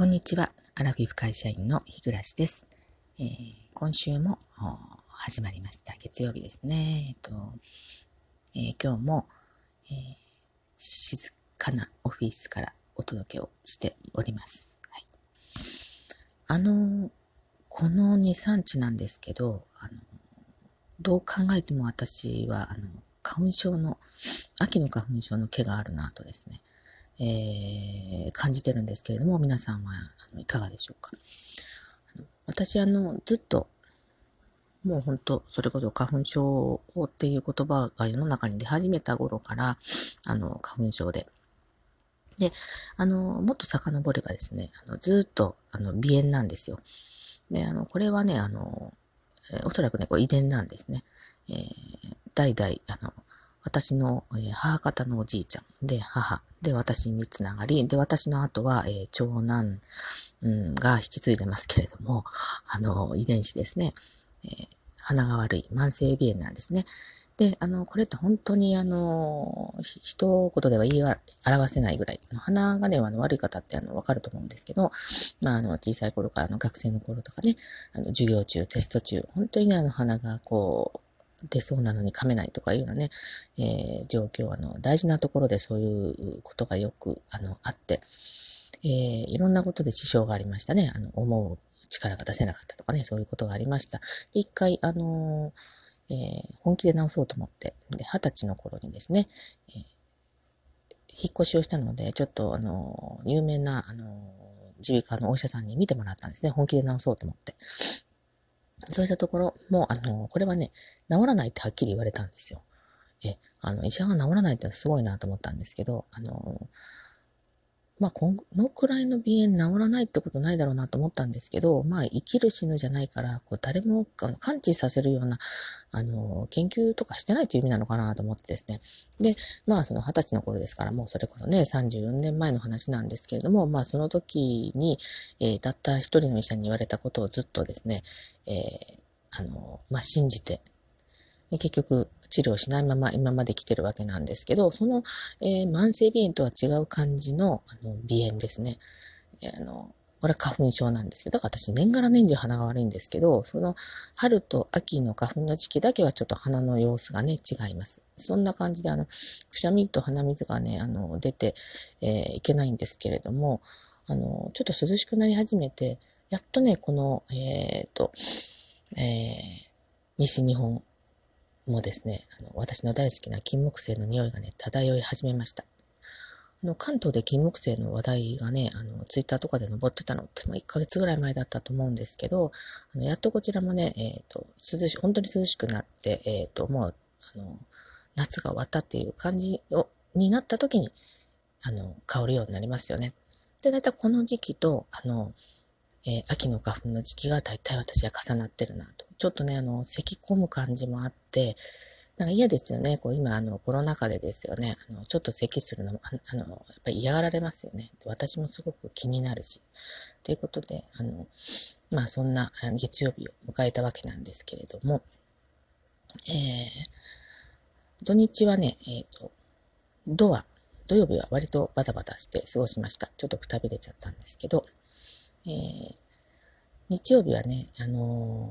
こんにちは。アラフィフ会社員の日暮です。えー、今週も始まりました。月曜日ですね。えっとえー、今日も、えー、静かなオフィスからお届けをしております。はい、あの、この2、3日なんですけど、あのどう考えても私は、あの、花粉症の、秋の花粉症の毛があるなとですね、えー、感じてるんですけれども、皆さんはあのいかがでしょうか？私、あの、ずっと、もう本当、それこそ花粉症っていう言葉が世の中に出始めた頃から、あの、花粉症で。で、あの、もっと遡ればですね、あのずっと、あの、鼻炎なんですよ。で、あの、これはね、あの、え、おそらくね、これ遺伝なんですね。えー、代々、あの、私の、え母方のおじいちゃんで母で私につながり、で、私の後は、え、長男、うん、が引き継いでますけれども、あの、遺伝子ですね。え、鼻が悪い慢性鼻炎なんですね。で、あの、これって本当にあの、一言では言い表せないぐらい、鼻がね、あの悪い方ってあの、わかると思うんですけど、まあ、あの、小さい頃からの学生の頃とかね、あの、授業中、テスト中、本当にね、あの、鼻がこう、出そうなのに噛めないとかいうようなね、えー、状況、あの、大事なところでそういうことがよく、あの、あって、えー、いろんなことで支障がありましたね。あの、思う力が出せなかったとかね、そういうことがありました。で、一回、あのー、えー、本気で治そうと思って、で、二十歳の頃にですね、え、引っ越しをしたので、ちょっと、あの有名な、あの耳鼻科のお医者さんに見てもらったんですね。本気で治そうと思って。そうしたところも、あの、これはね、治らないってはっきり言われたんですよ。え、あの、医者が治らないってすごいなと思ったんですけど、あの、まあ、このくらいの鼻炎治らないってことないだろうなと思ったんですけど、まあ、生きる死ぬじゃないから、こう誰もあの感知させるような、あの、研究とかしてないという意味なのかなと思ってですね。で、まあ、その二十歳の頃ですから、もうそれこそね、34年前の話なんですけれども、まあ、その時に、えー、たった一人の医者に言われたことをずっとですね、えー、あの、まあ、信じて、結局治療しないまま今まで来てるわけなんですけど、その、えー、慢性鼻炎とは違う感じのあの鼻炎ですね。あのこれは花粉症なんですけど、だから私年がら年中鼻が悪いんですけど、その春と秋の花粉の時期だけはちょっと鼻の様子がね、違います。そんな感じで、あの、くしゃみと鼻水がね、あの、出て、えー、いけないんですけれども、あの、ちょっと涼しくなり始めて、やっとね、この、えっ、ー、と、えー、西日本もですね、あの私の大好きな金木犀の匂いがね、漂い始めました。あの関東で金木犀の話題がね、あのツイッターとかで登ってたのっても1ヶ月ぐらい前だったと思うんですけど、あのやっとこちらもね、えっ、ー、と、涼し、本当に涼しくなって、えっ、ー、と、もう、あの、夏が終わったっていう感じを、になった時に、あの、香るようになりますよね。で、だいたいこの時期と、あの、えー、秋の花粉の時期が大体私は重なってるなと。ちょっとね、あの、咳込む感じもあって、なんか嫌ですよね。こう今、あの、コロナ禍でですよね。あの、ちょっと咳するのも、あの、やっぱり嫌がられますよね。私もすごく気になるし。ということで、あの、まあそんな月曜日を迎えたわけなんですけれども、えー、土日はね、えっ、ー、と、ドア、土曜日は割とバタバタして過ごしました。ちょっとくたびれちゃったんですけど、えー、日曜日はね、あの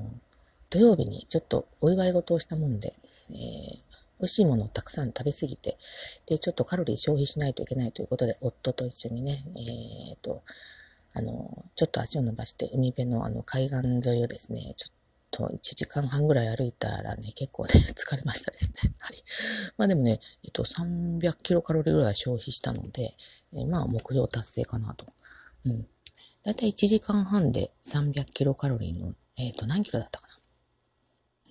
ー、土曜日にちょっとお祝い事をしたもんで、えー、美味しいものをたくさん食べ過ぎて、で、ちょっとカロリー消費しないといけないということで、夫と一緒にね、えっ、ー、と、あの、ちょっと足を伸ばして海辺のあの海岸沿いをですね、ちょっと1時間半ぐらい歩いたらね、結構ね、疲れましたですね。はい。まあでもね、えっと、300キロカロリーぐらい消費したので、えまあ目標達成かなと。うん。だいたい1時間半で300キロカロリーの、えっ、ー、と、何キロだったか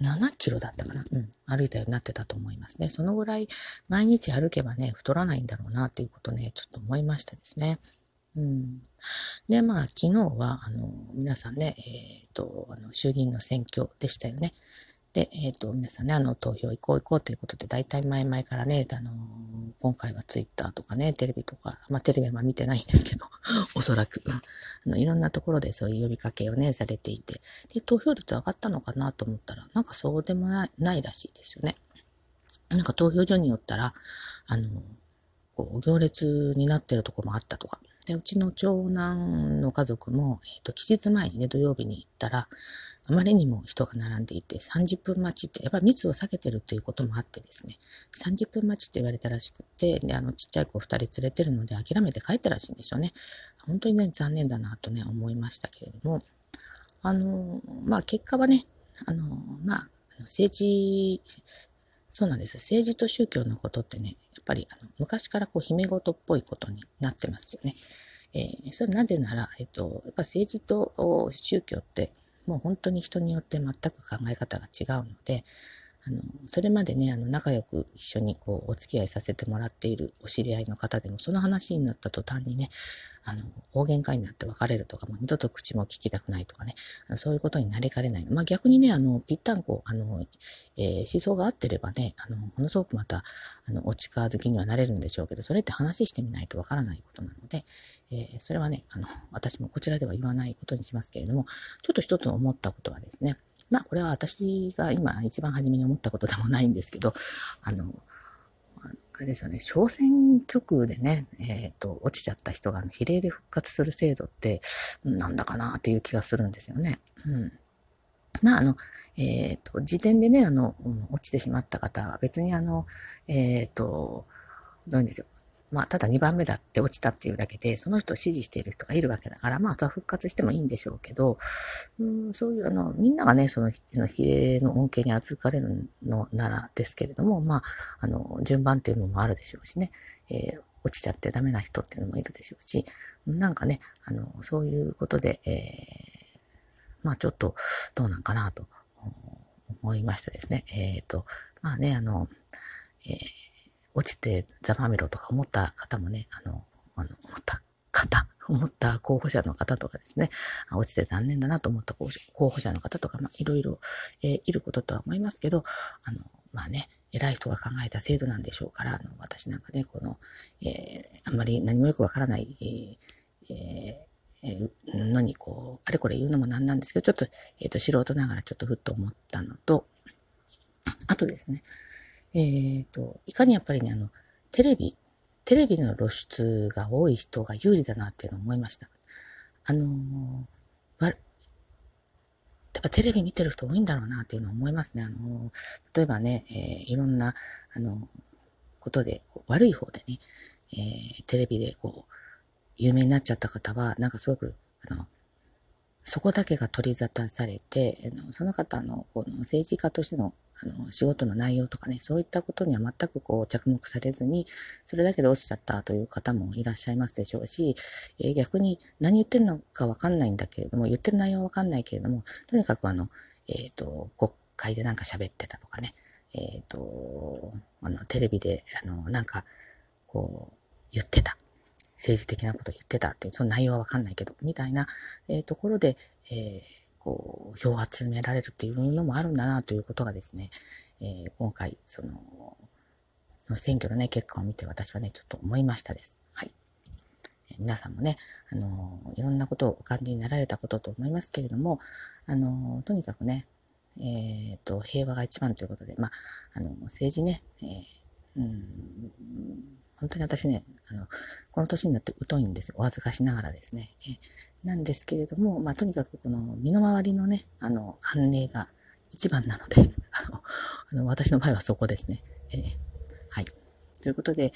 な ?7 キロだったかな？うん。歩いたようになってたと思いますね。そのぐらい毎日歩けばね、太らないんだろうなっていうことね、ちょっと思いましたですね。うん。で、まあ、昨日は、あの、皆さんね、えっ、ー、と、あの、衆議院の選挙でしたよね。で、えっ、ー、と、皆さんね、あの、投票行こう行こうということで、大体前々からね、あの、今回はツイッターとかね、テレビとか、まあ、テレビは見てないんですけど、おそらく、あの、いろんなところでそういう呼びかけをね、されていて、で、投票率上がったのかなと思ったら、なんかそうでもないないらしいですよね。なんか投票所によったら、あの、こう、行列になってるとこもあったとか、でうちの長男の家族も、えっ、ー、と、期日前にね、土曜日に行ったら、あまりにも人が並んでいて、30分待ちって、やっぱ密を避けてるっていうこともあってですね、30分待ちって言われたらしくて、で、あの、ちっちゃい子2人連れてるので諦めて帰ったらしいんですよね。本当にね、残念だなとね、思いましたけれども、あの、まあ、結果はね、あの、まあ、政治、そうなんです。政治と宗教のことってね、ぱりあの昔からこう、姫事っぽいことになってますよね。えー、それなぜなら、えっ、と、やっぱ政治と宗教って、もう本当に人によって全く考え方が違うので、あの、それまでね、あの、仲良く一緒にこう、お付き合いさせてもらっているお知り合いの方でも、その話になった途端にね、あの、大喧嘩になって別れるとか、もう二度と口も聞きたくないとかね、そういうことになりかねない。まあ逆にね、あの、ぴったんこ、あの、えー、思想が合ってればね、あの、ものすごくまた、あの、お近づきにはなれるんでしょうけど、それって話してみないとわからないことなので、えー、それはね、あの、私もこちらでは言わないことにしますけれども、ちょっと一つ思ったことはですね、まあこれは私が今一番初めに思ったことでもないんですけど、あの、あれですよね、小選挙区でね、えっ、ー、と、落ちちゃった人が比例で復活する制度って、なんだかなっていう気がするんですよね。うん。まあ、あの、えっ、ー、と、時点でね、あの、落ちてしまった方は別にあの、えっ、ー、と、どういうんですよ。まあ、ただ2番目だって落ちたっていうだけで、その人を支持している人がいるわけだから、まあ、それは復活してもいいんでしょうけど、うん、そういう、あの、みんながね、その、比例の恩恵に預かれるのならですけれども、まあ、あの、順番っていうのもあるでしょうしね、えー、落ちちゃってダメな人っていうのもいるでしょうし、なんかね、あの、そういうことで、えー、まあ、ちょっと、どうなんかなと思いましたですね。えっ、ー、と、まあね、あの、えー落ちてざまみろとか思った方もね、あの、あの、思った方、思った候補者の方とかですね、落ちて残念だなと思った候補者の方とか、まあ、いろいろ、えー、いることとは思いますけど、あの、まあね、偉い人が考えた制度なんでしょうから、あの私なんかね、この、えー、あんまり何もよくわからない、えーえー、のに、こう、あれこれ言うのもなんなんですけど、ちょっと、えっ、ー、と、素人ながらちょっとふっと思ったのと、あとですね、えっ、ー、と、いかにやっぱりね、あの、テレビ、テレビの露出が多い人が有利だなっていうのを思いました。あのー、やっぱテレビ見てる人多いんだろうなっていうのを思いますね。あのー、例えばね、えー、いろんな、あの、ことで、悪い方でね、えー、テレビでこう、有名になっちゃった方は、なんかすごく、あの、そこだけが取り沙汰されて、その方のこの政治家としてのあの仕事の内容とかね、そういったことには全くこう着目されずに、それだけで落ちちゃったという方もいらっしゃいますでしょうし、え、逆に何言ってるのかわかんないんだけれども、言ってる内容はわかんないけれども、とにかくあの、えっ、ー、と、国会でなんか喋ってたとかね、えっ、ー、と、あの、テレビで、あの、なんか、こう、言ってた。政治的なこと言ってたっていう、その内容はわかんないけど、みたいな、えー、ところで、えー、こう、票を集められるっていうのもあるんだなということがですね、えー、今回、その、の選挙のね、結果を見て私はね、ちょっと思いましたです。はい。皆さんもね、あのいろんなことをお感じになられたことと思いますけれども、あのとにかくね、えっ、と、平和が一番ということで、まあ、あの、政治ね、えー、うん、本当に私ね、あの、この年になって疎いんですよ。お恥ずかしながらですね。えなんですけれども、まあ、とにかくこの身の回りのね、あの、判例が一番なので、あの、私の場合はそこですね。えー、はい。ということで、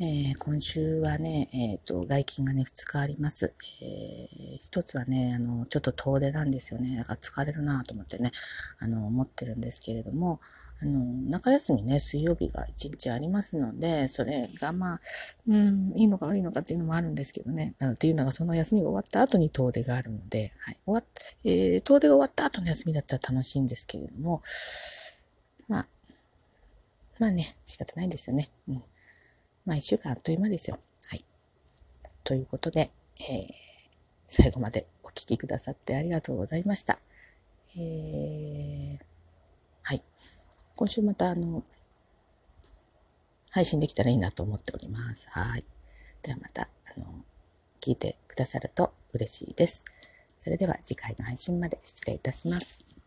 えー、今週はね、えっ、ー、と、外勤がね、2日あります。えー、一つはね、あの、ちょっと遠出なんですよね。だから疲れるなと思ってね、あの、思ってるんですけれども、あの、中休みね、水曜日が1日ありますので、それがまあ、うん、いいのか悪いのかっていうのもあるんですけどね。っていうのが、その休みが終わった後に遠出があるので、はい。終わっ、えー、遠出が終わった後の休みだったら楽しいんですけれども、まあ、まあね、仕方ないんですよね。うん。まあ、一週間あっという間ですよ。はい。ということで、えー、最後までお聴きくださってありがとうございました。えー、はい。今週またあの、配信できたらいいなと思っております。はい。ではまた、あの、聞いてくださると嬉しいです。それでは次回の配信まで失礼いたします。